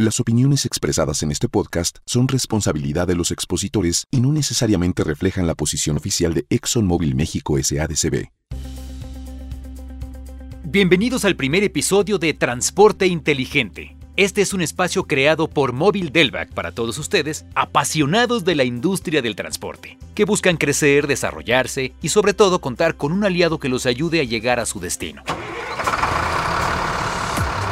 Las opiniones expresadas en este podcast son responsabilidad de los expositores y no necesariamente reflejan la posición oficial de ExxonMobil México SADCB. Bienvenidos al primer episodio de Transporte Inteligente. Este es un espacio creado por Móvil Delvac para todos ustedes, apasionados de la industria del transporte, que buscan crecer, desarrollarse y sobre todo contar con un aliado que los ayude a llegar a su destino.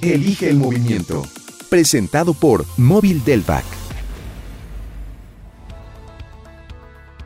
Elige el movimiento. Presentado por Móvil Delvac.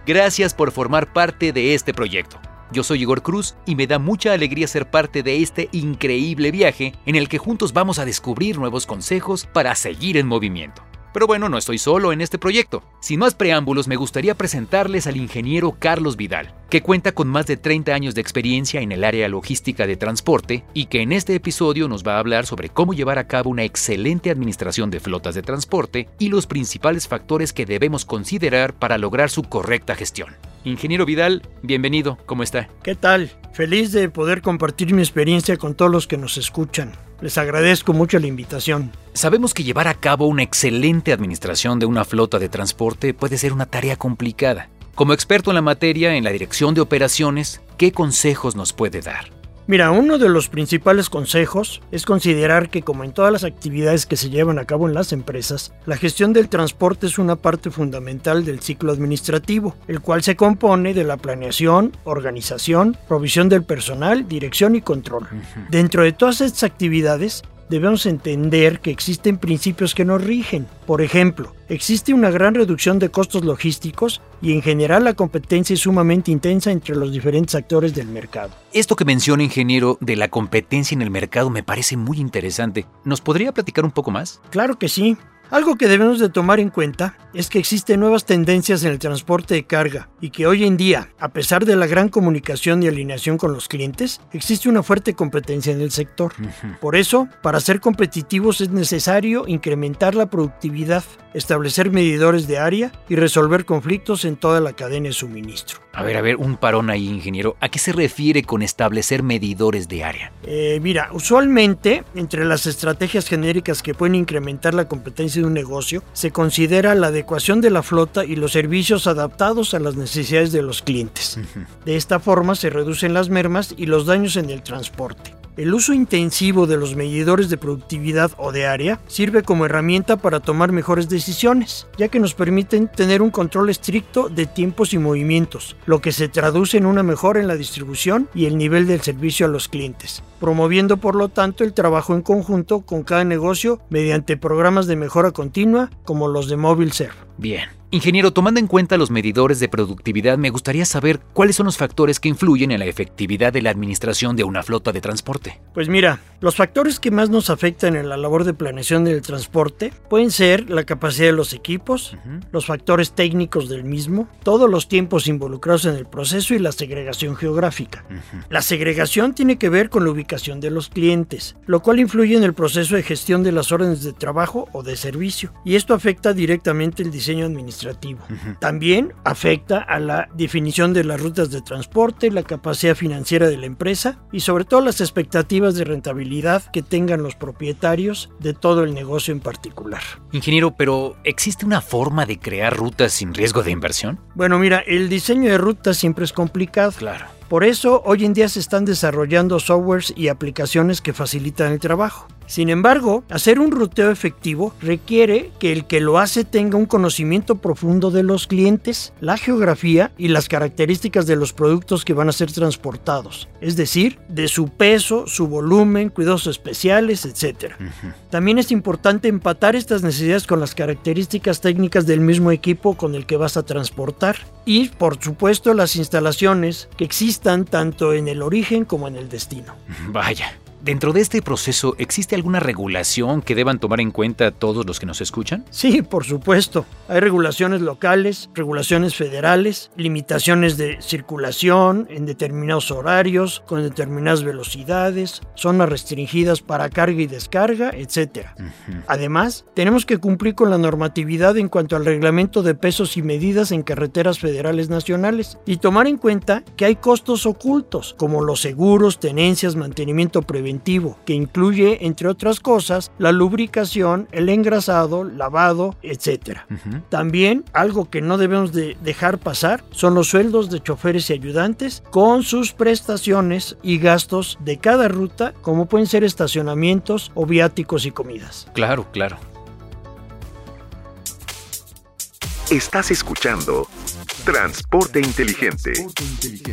Gracias por formar parte de este proyecto. Yo soy Igor Cruz y me da mucha alegría ser parte de este increíble viaje en el que juntos vamos a descubrir nuevos consejos para seguir en movimiento. Pero bueno, no estoy solo en este proyecto. Sin más preámbulos, me gustaría presentarles al ingeniero Carlos Vidal, que cuenta con más de 30 años de experiencia en el área logística de transporte y que en este episodio nos va a hablar sobre cómo llevar a cabo una excelente administración de flotas de transporte y los principales factores que debemos considerar para lograr su correcta gestión. Ingeniero Vidal, bienvenido, ¿cómo está? ¿Qué tal? Feliz de poder compartir mi experiencia con todos los que nos escuchan. Les agradezco mucho la invitación. Sabemos que llevar a cabo una excelente administración de una flota de transporte puede ser una tarea complicada. Como experto en la materia en la dirección de operaciones, ¿qué consejos nos puede dar? Mira, uno de los principales consejos es considerar que como en todas las actividades que se llevan a cabo en las empresas, la gestión del transporte es una parte fundamental del ciclo administrativo, el cual se compone de la planeación, organización, provisión del personal, dirección y control. Dentro de todas estas actividades, debemos entender que existen principios que nos rigen. Por ejemplo, existe una gran reducción de costos logísticos y en general la competencia es sumamente intensa entre los diferentes actores del mercado. Esto que menciona, ingeniero, de la competencia en el mercado me parece muy interesante. ¿Nos podría platicar un poco más? Claro que sí. Algo que debemos de tomar en cuenta es que existen nuevas tendencias en el transporte de carga y que hoy en día, a pesar de la gran comunicación y alineación con los clientes, existe una fuerte competencia en el sector. Por eso, para ser competitivos es necesario incrementar la productividad, establecer medidores de área y resolver conflictos en toda la cadena de suministro. A ver, a ver, un parón ahí, ingeniero. ¿A qué se refiere con establecer medidores de área? Eh, mira, usualmente entre las estrategias genéricas que pueden incrementar la competencia de un negocio se considera la adecuación de la flota y los servicios adaptados a las necesidades de los clientes. De esta forma se reducen las mermas y los daños en el transporte. El uso intensivo de los medidores de productividad o de área sirve como herramienta para tomar mejores decisiones, ya que nos permiten tener un control estricto de tiempos y movimientos, lo que se traduce en una mejora en la distribución y el nivel del servicio a los clientes, promoviendo por lo tanto el trabajo en conjunto con cada negocio mediante programas de mejora continua como los de MobileServe. Bien. Ingeniero, tomando en cuenta los medidores de productividad, me gustaría saber cuáles son los factores que influyen en la efectividad de la administración de una flota de transporte. Pues mira, los factores que más nos afectan en la labor de planeación del transporte pueden ser la capacidad de los equipos, los factores técnicos del mismo, todos los tiempos involucrados en el proceso y la segregación geográfica. La segregación tiene que ver con la ubicación de los clientes, lo cual influye en el proceso de gestión de las órdenes de trabajo o de servicio, y esto afecta directamente el diseño administrativo. También afecta a la definición de las rutas de transporte, la capacidad financiera de la empresa y sobre todo las expectativas de rentabilidad que tengan los propietarios de todo el negocio en particular. Ingeniero, pero ¿existe una forma de crear rutas sin riesgo de inversión? Bueno, mira, el diseño de rutas siempre es complicado. Claro. Por eso, hoy en día se están desarrollando softwares y aplicaciones que facilitan el trabajo. Sin embargo, hacer un ruteo efectivo requiere que el que lo hace tenga un conocimiento profundo de los clientes, la geografía y las características de los productos que van a ser transportados, es decir, de su peso, su volumen, cuidados especiales, etc. También es importante empatar estas necesidades con las características técnicas del mismo equipo con el que vas a transportar y, por supuesto, las instalaciones que existan tanto en el origen como en el destino. Vaya. Dentro de este proceso, ¿existe alguna regulación que deban tomar en cuenta todos los que nos escuchan? Sí, por supuesto. Hay regulaciones locales, regulaciones federales, limitaciones de circulación en determinados horarios, con determinadas velocidades, zonas restringidas para carga y descarga, etc. Además, tenemos que cumplir con la normatividad en cuanto al reglamento de pesos y medidas en carreteras federales nacionales y tomar en cuenta que hay costos ocultos, como los seguros, tenencias, mantenimiento preventivo, que incluye, entre otras cosas, la lubricación, el engrasado, lavado, etc. También algo que no debemos de dejar pasar son los sueldos de choferes y ayudantes con sus prestaciones y gastos de cada ruta, como pueden ser estacionamientos o viáticos y comidas. Claro, claro. Estás escuchando Transporte Inteligente.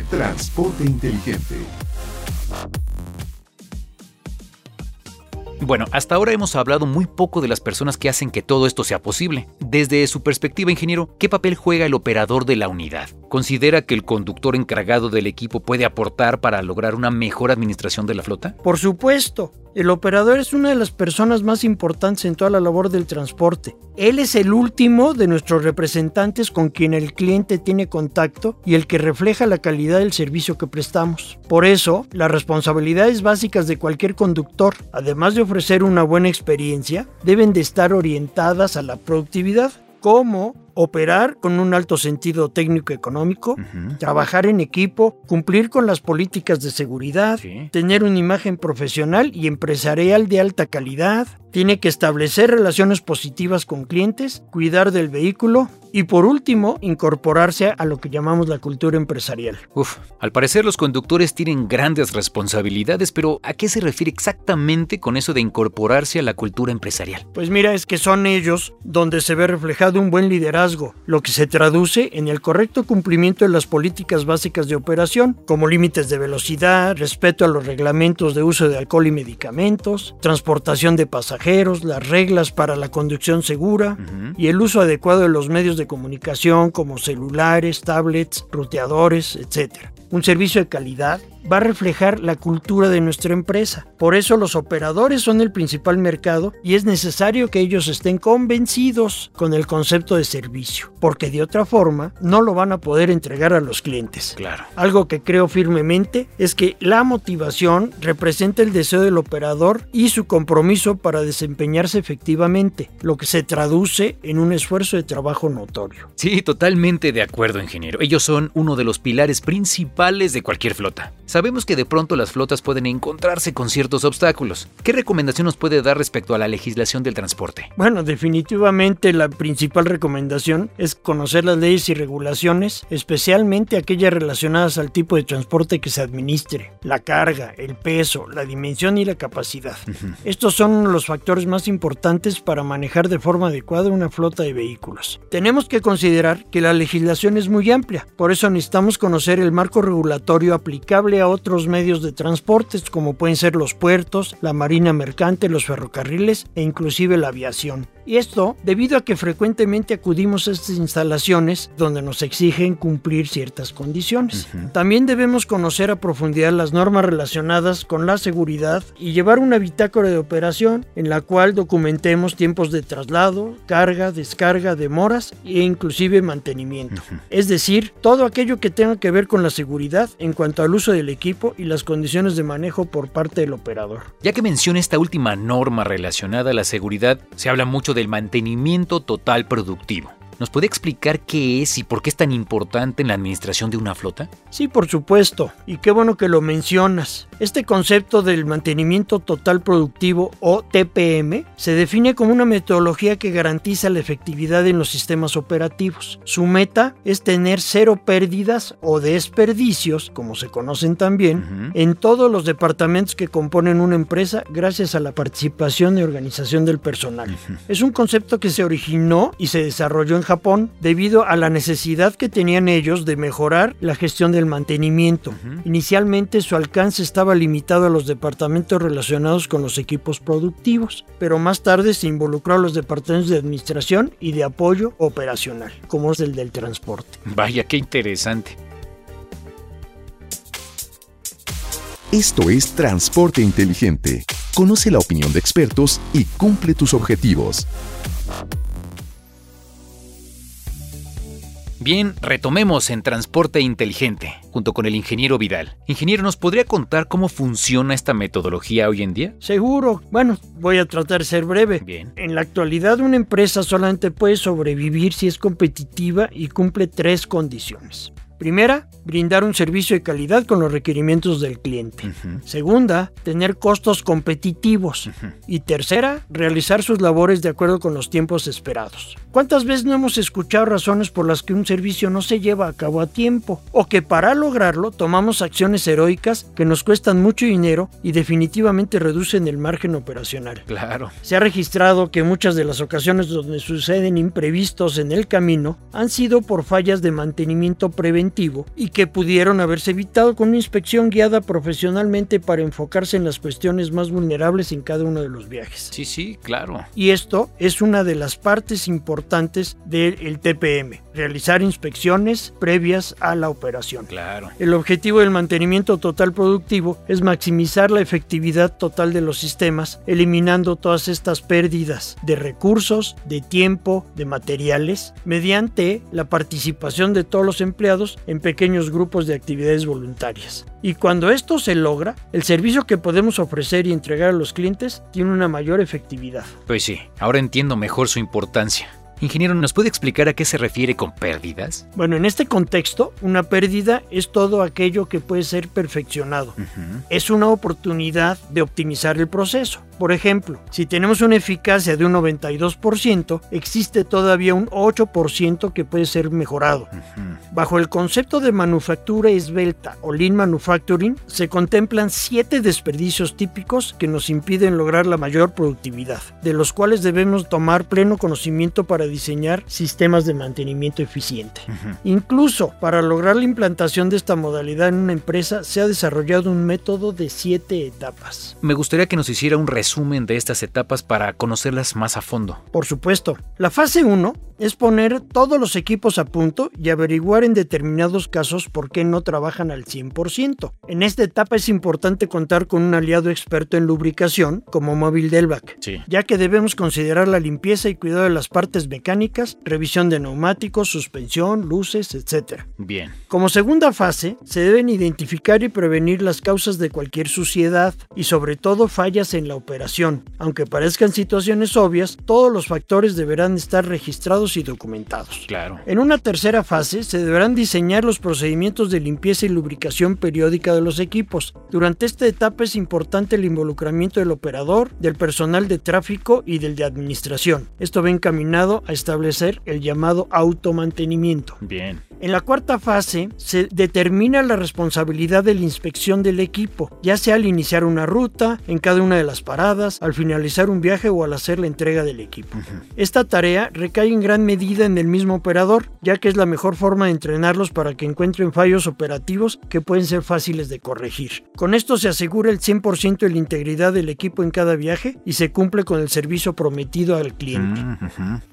Transporte inteligente. Bueno, hasta ahora hemos hablado muy poco de las personas que hacen que todo esto sea posible. Desde su perspectiva, ingeniero, ¿qué papel juega el operador de la unidad? ¿Considera que el conductor encargado del equipo puede aportar para lograr una mejor administración de la flota? Por supuesto, el operador es una de las personas más importantes en toda la labor del transporte. Él es el último de nuestros representantes con quien el cliente tiene contacto y el que refleja la calidad del servicio que prestamos. Por eso, las responsabilidades básicas de cualquier conductor, además de ofrecer una buena experiencia, deben de estar orientadas a la productividad, como operar con un alto sentido técnico-económico, trabajar en equipo, cumplir con las políticas de seguridad, Sí. tener una imagen profesional y empresarial de alta calidad, tiene que establecer relaciones positivas con clientes, cuidar del vehículo y por último incorporarse a lo que llamamos la cultura empresarial. Uf, al parecer los conductores tienen grandes responsabilidades, pero ¿a qué se refiere exactamente con eso de incorporarse a la cultura empresarial? Pues mira, es que son ellos donde se ve reflejado un buen liderazgo, lo que se traduce en el correcto cumplimiento de las políticas básicas de operación, como límites de velocidad, respeto a los reglamentos de uso de alcohol y medicamentos, transportación de pasajeros, las reglas para la conducción segura y el uso adecuado de los medios de comunicación como celulares, tablets, ruteadores, etc. Un servicio de calidad va a reflejar la cultura de nuestra empresa. Por eso los operadores son el principal mercado y es necesario que ellos estén convencidos con el concepto de servicio, porque de otra forma no lo van a poder entregar a los clientes. Claro. Algo que creo firmemente es que la motivación representa el deseo del operador y su compromiso para desempeñarse efectivamente, lo que se traduce en un esfuerzo de trabajo notorio. Sí, totalmente de acuerdo, ingeniero. Ellos son uno de los pilares principales de cualquier flota. Sabemos que de pronto las flotas pueden encontrarse con ciertos obstáculos. ¿Qué recomendación nos puede dar respecto a la legislación del transporte? Bueno, definitivamente la principal recomendación es conocer las leyes y regulaciones, especialmente aquellas relacionadas al tipo de transporte que se administre, la carga, el peso, la dimensión y la capacidad. Estos son los factores más importantes para manejar de forma adecuada una flota de vehículos. Tenemos que considerar que la legislación es muy amplia, por eso necesitamos conocer el marco regulatorio aplicable a otros medios de transportes como pueden ser los puertos, la marina mercante, los ferrocarriles e inclusive la aviación. Y esto debido a que frecuentemente acudimos a estas instalaciones donde nos exigen cumplir ciertas condiciones. También debemos conocer a profundidad las normas relacionadas con la seguridad y llevar una bitácora de operación en la cual documentemos tiempos de traslado, carga, descarga, demoras e inclusive mantenimiento. Es decir, todo aquello que tenga que ver con la seguridad en cuanto al uso del equipo y las condiciones de manejo por parte del operador. Ya que menciona esta última norma relacionada a la seguridad, se habla mucho del mantenimiento total productivo. ¿Nos puede explicar qué es y por qué es tan importante en la administración de una flota? Sí, por supuesto, y qué bueno que lo mencionas. Este concepto del mantenimiento total productivo o TPM se define como una metodología que garantiza la efectividad en los sistemas operativos. Su meta es tener cero pérdidas o desperdicios, como se conocen también, en todos los departamentos que componen una empresa gracias a la participación y organización del personal. Es un concepto que se originó y se desarrolló en Japón debido a la necesidad que tenían ellos de mejorar la gestión del mantenimiento. Inicialmente su alcance estaba limitado a los departamentos relacionados con los equipos productivos, pero más tarde se involucró a los departamentos de administración y de apoyo operacional, como es el del transporte. Vaya, qué interesante. Esto es Transporte Inteligente. Conoce la opinión de expertos y cumple tus objetivos. Bien, retomemos en Transporte Inteligente, junto con el ingeniero Vidal. Ingeniero, ¿nos podría contar cómo funciona esta metodología hoy en día? Seguro. Bueno, voy a tratar de ser breve. Bien. En la actualidad una empresa solamente puede sobrevivir si es competitiva y cumple tres condiciones. Primera, brindar un servicio de calidad con los requerimientos del cliente. Segunda, tener costos competitivos. Y tercera, realizar sus labores de acuerdo con los tiempos esperados. ¿Cuántas veces no hemos escuchado razones por las que un servicio no se lleva a cabo a tiempo? O que para lograrlo tomamos acciones heroicas que nos cuestan mucho dinero y definitivamente reducen el margen operacional. Claro. Se ha registrado que muchas de las ocasiones donde suceden imprevistos en el camino han sido por fallas de mantenimiento preventivo y que pudieron haberse evitado con una inspección guiada profesionalmente para enfocarse en las cuestiones más vulnerables en cada uno de los viajes. Sí, sí, claro. Y esto es una de las partes importantes del TPM, realizar inspecciones previas a la operación. Claro. El objetivo del mantenimiento total productivo es maximizar la efectividad total de los sistemas, eliminando todas estas pérdidas de recursos, de tiempo, de materiales, mediante la participación de todos los empleados en pequeños grupos de actividades voluntarias. Y cuando esto se logra, el servicio que podemos ofrecer y entregar a los clientes tiene una mayor efectividad. Pues sí, ahora entiendo mejor su importancia. Ingeniero, ¿nos puede explicar a qué se refiere con pérdidas? Bueno, en este contexto, una pérdida es todo aquello que puede ser perfeccionado. Es una oportunidad de optimizar el proceso. Por ejemplo, si tenemos una eficacia de un 92%, existe todavía un 8% que puede ser mejorado. Bajo el concepto de manufactura esbelta o lean manufacturing, se contemplan siete desperdicios típicos que nos impiden lograr la mayor productividad, de los cuales debemos tomar pleno conocimiento para diseñar sistemas de mantenimiento eficiente. Incluso para lograr la implantación de esta modalidad en una empresa se ha desarrollado un método de siete etapas. Me gustaría que nos hiciera un resumen de estas etapas para conocerlas más a fondo. Por supuesto, la fase 1 es poner todos los equipos a punto y averiguar en determinados casos por qué no trabajan al 100%. En esta etapa es importante contar con un aliado experto en lubricación como Móvil Delvac, Sí. ya que debemos considerar la limpieza y cuidado de las partes mecánicas, revisión de neumáticos, suspensión, luces, etc. Bien. Como segunda fase, se deben identificar y prevenir las causas de cualquier suciedad y sobre todo fallas en la operación. Aunque parezcan situaciones obvias, todos los factores deberán estar registrados y documentados. Claro. En una tercera fase se deberán diseñar los procedimientos de limpieza y lubricación periódica de los equipos. Durante esta etapa es importante el involucramiento del operador, del personal de tráfico y del de administración. Esto va encaminado a establecer el llamado automantenimiento. Bien. En la cuarta fase se determina la responsabilidad de la inspección del equipo, ya sea al iniciar una ruta, en cada una de las paradas, al finalizar un viaje o al hacer la entrega del equipo. Esta tarea recae en gran medida en el mismo operador, ya que es la mejor forma de entrenarlos para que encuentren fallos operativos que pueden ser fáciles de corregir. Con esto se asegura el 100% de la integridad del equipo en cada viaje y se cumple con el servicio prometido al cliente.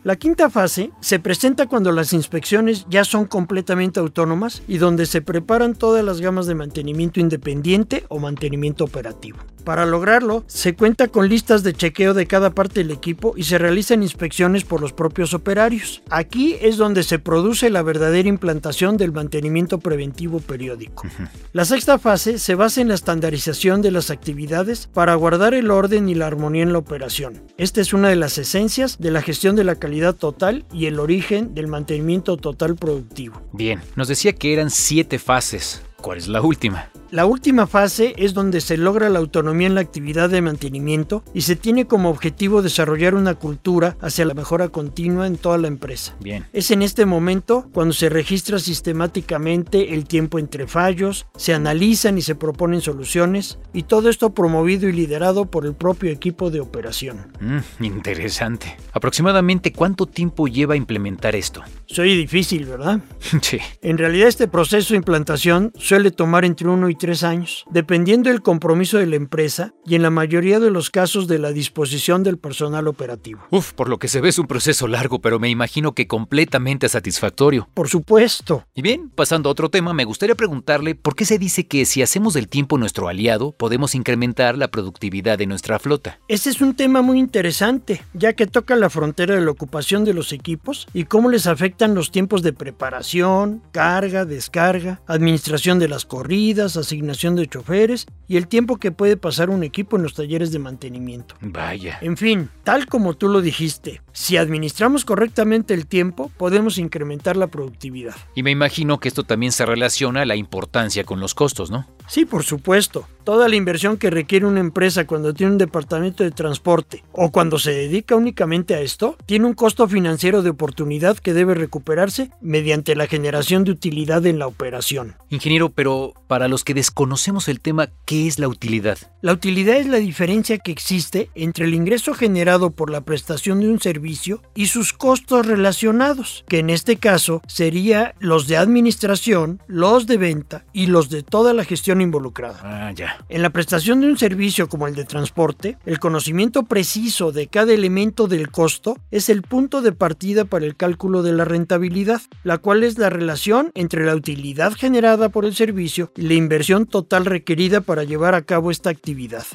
La quinta fase se presenta cuando las inspecciones ya son completamente autónomas y donde se preparan todas las gamas de mantenimiento independiente o mantenimiento operativo. Para lograrlo, se cuenta con listas de chequeo de cada parte del equipo y se realizan inspecciones por los propios operarios. Aquí es donde se produce la verdadera implantación del mantenimiento preventivo periódico. La sexta fase se basa en la estandarización de las actividades para guardar el orden y la armonía en la operación. Esta es una de las esencias de la gestión de la calidad total y el origen del mantenimiento total productivo. Bien. Nos decía que eran siete fases. ¿Cuál es la última? La última fase es donde se logra la autonomía en la actividad de mantenimiento y se tiene como objetivo desarrollar una cultura hacia la mejora continua en toda la empresa. Bien. Es en este momento cuando se registra sistemáticamente el tiempo entre fallos, se analizan y se proponen soluciones, y todo esto promovido y liderado por el propio equipo de operación. Mm, interesante. ¿Aproximadamente cuánto tiempo lleva implementar esto? Soy difícil, ¿verdad? sí. En realidad este proceso de implantación suele tomar entre uno y tres años, dependiendo del compromiso de la empresa y en la mayoría de los casos de la disposición del personal operativo. Uf, por lo que se ve es un proceso largo, pero me imagino que completamente satisfactorio. Por supuesto. Y bien, pasando a otro tema, me gustaría preguntarle por qué se dice que si hacemos del tiempo nuestro aliado, podemos incrementar la productividad de nuestra flota. Ese es un tema muy interesante, ya que toca la frontera de la ocupación de los equipos y cómo les afectan los tiempos de preparación, carga, descarga, administración de las corridas, asignación de choferes y el tiempo que puede pasar un equipo en los talleres de mantenimiento. Vaya. En fin, tal como tú lo dijiste, si administramos correctamente el tiempo, podemos incrementar la productividad. Y me imagino que esto también se relaciona a la importancia con los costos, ¿no? Sí, por supuesto. Toda la inversión que requiere una empresa cuando tiene un departamento de transporte o cuando se dedica únicamente a esto, tiene un costo financiero de oportunidad que debe recuperarse mediante la generación de utilidad en la operación. Ingeniero, pero para los que desconocemos el tema, ¿qué es la utilidad? La utilidad es la diferencia que existe entre el ingreso generado por la prestación de un servicio y sus costos relacionados, que en este caso sería los de administración, los de venta y los de toda la gestión involucrada. Ah, ya. En la prestación de un servicio como el de transporte, el conocimiento preciso de cada elemento del costo es el punto de partida para el cálculo de la rentabilidad, la cual es la relación entre la utilidad generada por el servicio y la inversión total requerida para llevar a cabo esta actividad.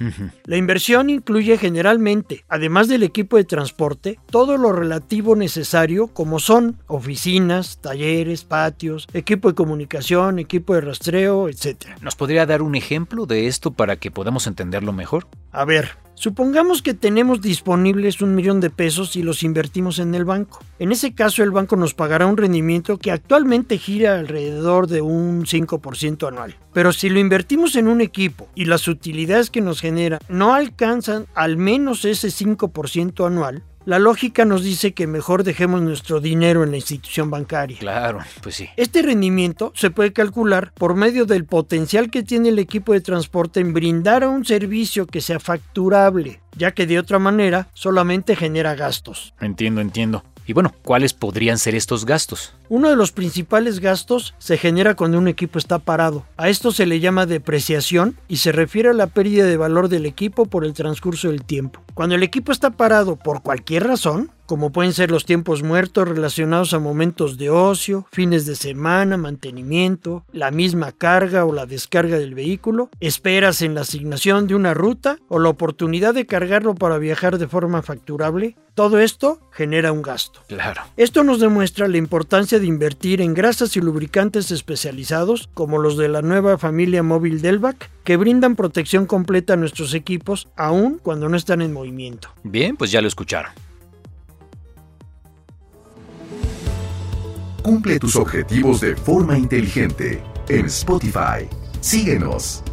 La inversión incluye generalmente, además del equipo de transporte, todo lo relativo necesario como son oficinas, talleres, patios, equipo de comunicación, equipo de rastreo, etc. ¿Nos podría dar un ejemplo de esto para que podamos entenderlo mejor? A ver, supongamos que tenemos disponibles un millón de pesos y los invertimos en el banco. En ese caso el banco nos pagará un rendimiento que actualmente gira alrededor de un 5% anual. Pero si lo invertimos en un equipo y las utilidades que nos genera no alcanzan al menos ese 5% anual, la lógica nos dice que mejor dejemos nuestro dinero en la institución bancaria. Claro, pues sí. Este rendimiento se puede calcular por medio del potencial que tiene el equipo de transporte en brindar un servicio que sea facturable, ya que de otra manera solamente genera gastos. Entiendo, entiendo. Y bueno, ¿cuáles podrían ser estos gastos? Uno de los principales gastos se genera cuando un equipo está parado. A esto se le llama depreciación y se refiere a la pérdida de valor del equipo por el transcurso del tiempo. Cuando el equipo está parado por cualquier razón, como pueden ser los tiempos muertos relacionados a momentos de ocio, fines de semana, mantenimiento, la misma carga o la descarga del vehículo, esperas en la asignación de una ruta o la oportunidad de cargarlo para viajar de forma facturable, todo esto genera un gasto. Claro. Esto nos demuestra la importancia de invertir en grasas y lubricantes especializados como los de la nueva familia móvil Delvac que brindan protección completa a nuestros equipos aun cuando no están en movimiento. Bien, pues ya lo escucharon. Cumple tus objetivos de forma inteligente en Spotify. Síguenos.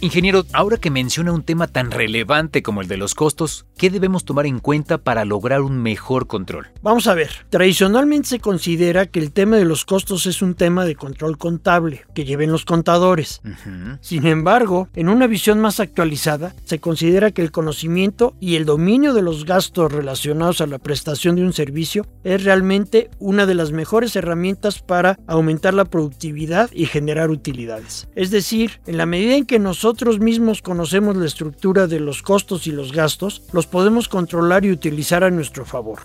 Ingeniero, ahora que menciona un tema tan relevante como el de los costos, ¿qué debemos tomar en cuenta para lograr un mejor control? Vamos a ver, tradicionalmente se considera que el tema de los costos es un tema de control contable, que lleven los contadores. Sin embargo, en una visión más actualizada, se considera que el conocimiento y el dominio de los gastos relacionados a la prestación de un servicio es realmente una de las mejores herramientas para aumentar la productividad y generar utilidades. Es decir, en la medida en que nosotros mismos conocemos la estructura de los costos y los gastos, los podemos controlar y utilizar a nuestro favor.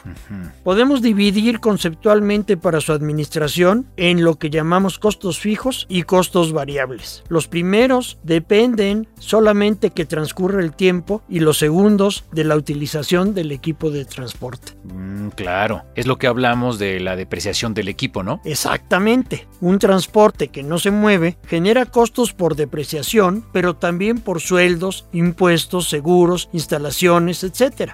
Podemos dividir conceptualmente para su administración en lo que llamamos costos fijos y costos variables. Los primeros dependen solamente que transcurra el tiempo y los segundos de la utilización del equipo de transporte. Mm, claro, es lo que hablamos de la depreciación del equipo, ¿no? Exactamente. Un transporte que no se mueve genera costos por depreciación, pero también por sueldos, impuestos, seguros, instalaciones, etc.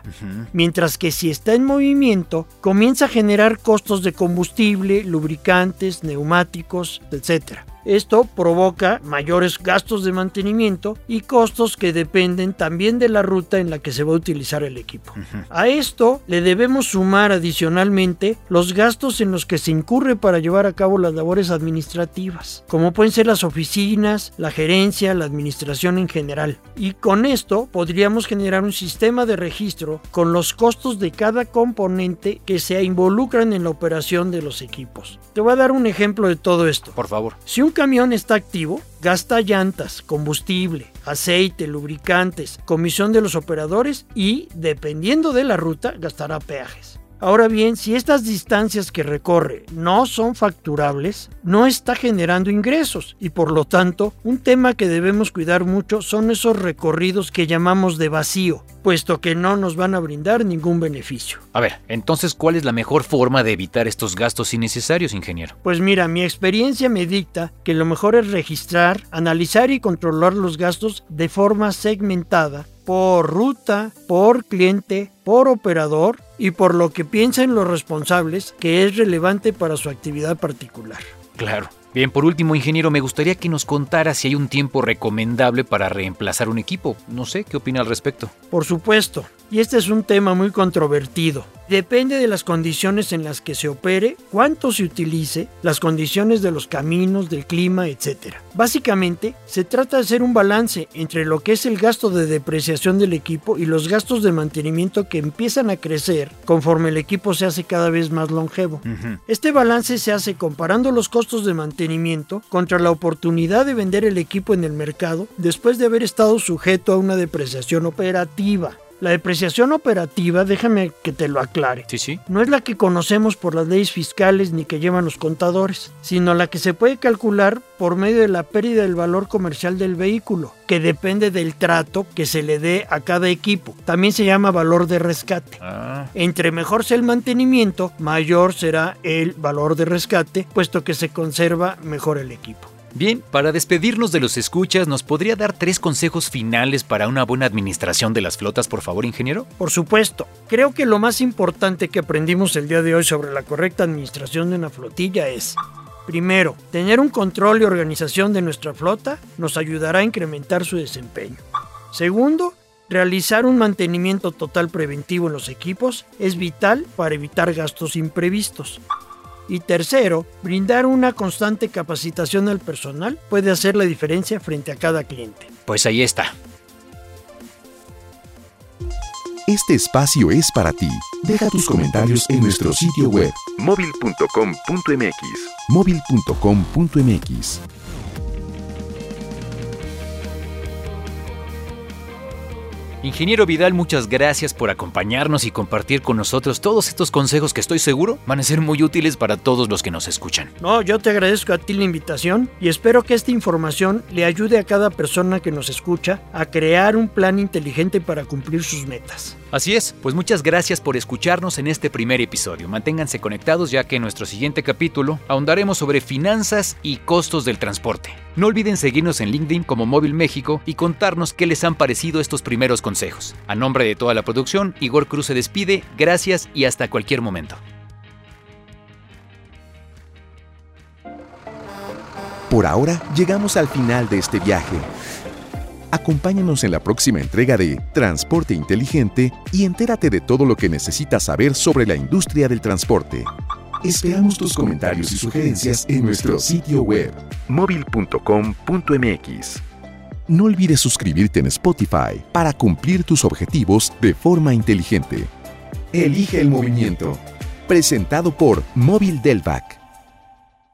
Mientras que si está en movimiento, comienza a generar costos de combustible, lubricantes, neumáticos, etc. Esto provoca mayores gastos de mantenimiento y costos que dependen también de la ruta en la que se va a utilizar el equipo. A esto le debemos sumar adicionalmente los gastos en los que se incurre para llevar a cabo las labores administrativas, como pueden ser las oficinas, la gerencia, la administración en general. Y con esto podríamos generar un sistema de registro con los costos de cada componente que se involucran en la operación de los equipos. Te voy a dar un ejemplo de todo esto. Por favor. Si un camión está activo, gasta llantas, combustible, aceite, lubricantes, comisión de los operadores y, dependiendo de la ruta, gastará peajes. Ahora bien, si estas distancias que recorre no son facturables, no está generando ingresos y por lo tanto un tema que debemos cuidar mucho son esos recorridos que llamamos de vacío, puesto que no nos van a brindar ningún beneficio. A ver, entonces, ¿cuál es la mejor forma de evitar estos gastos innecesarios, ingeniero? Pues mira, mi experiencia me dicta que lo mejor es registrar, analizar y controlar los gastos de forma segmentada por ruta, por cliente, por operador y por lo que piensan los responsables que es relevante para su actividad particular. Claro. Bien, por último, ingeniero, me gustaría que nos contara si hay un tiempo recomendable para reemplazar un equipo. No sé, ¿qué opina al respecto? Por supuesto, y este es un tema muy controvertido. Depende de las condiciones en las que se opere, cuánto se utilice, las condiciones de los caminos, del clima, etc. Básicamente, se trata de hacer un balance entre lo que es el gasto de depreciación del equipo y los gastos de mantenimiento que empiezan a crecer conforme el equipo se hace cada vez más longevo. Este balance se hace comparando los costos de mantenimiento contra la oportunidad de vender el equipo en el mercado después de haber estado sujeto a una depreciación operativa. La depreciación operativa, déjame que te lo aclare. Sí, sí. No es la que conocemos por las leyes fiscales ni que llevan los contadores, sino la que se puede calcular por medio de la pérdida del valor comercial del vehículo, que depende del trato que se le dé a cada equipo. También se llama valor de rescate. Ah, Entre mejor sea el mantenimiento, mayor será el valor de rescate, puesto que se conserva mejor el equipo. Bien, para despedirnos de los escuchas, ¿nos podría dar tres consejos finales para una buena administración de las flotas, por favor, ingeniero? Por supuesto, creo que lo más importante que aprendimos el día de hoy sobre la correcta administración de una flotilla es, primero, tener un control y organización de nuestra flota nos ayudará a incrementar su desempeño. Segundo, realizar un mantenimiento total preventivo en los equipos es vital para evitar gastos imprevistos. Y tercero, brindar una constante capacitación al personal puede hacer la diferencia frente a cada cliente. Pues ahí está. Este espacio es para ti. Deja tus comentarios en nuestro sitio web móvil.com.mx. móvil.com.mx. Ingeniero Vidal, muchas gracias por acompañarnos y compartir con nosotros todos estos consejos que estoy seguro van a ser muy útiles para todos los que nos escuchan. No, yo te agradezco a ti la invitación y espero que esta información le ayude a cada persona que nos escucha a crear un plan inteligente para cumplir sus metas. Así es, pues muchas gracias por escucharnos en este primer episodio. Manténganse conectados ya que en nuestro siguiente capítulo ahondaremos sobre finanzas y costos del transporte. No olviden seguirnos en LinkedIn como Móvil México y contarnos qué les han parecido estos primeros consejos. A nombre de toda la producción, Igor Cruz se despide, gracias y hasta cualquier momento. Por ahora llegamos al final de este viaje. Acompáñanos en la próxima entrega de Transporte Inteligente y entérate de todo lo que necesitas saber sobre la industria del transporte. Esperamos tus comentarios y sugerencias en nuestro sitio web. móvil.com.mx. No olvides suscribirte en Spotify para cumplir tus objetivos de forma inteligente. Elige el movimiento. Presentado por Móvil Delvac.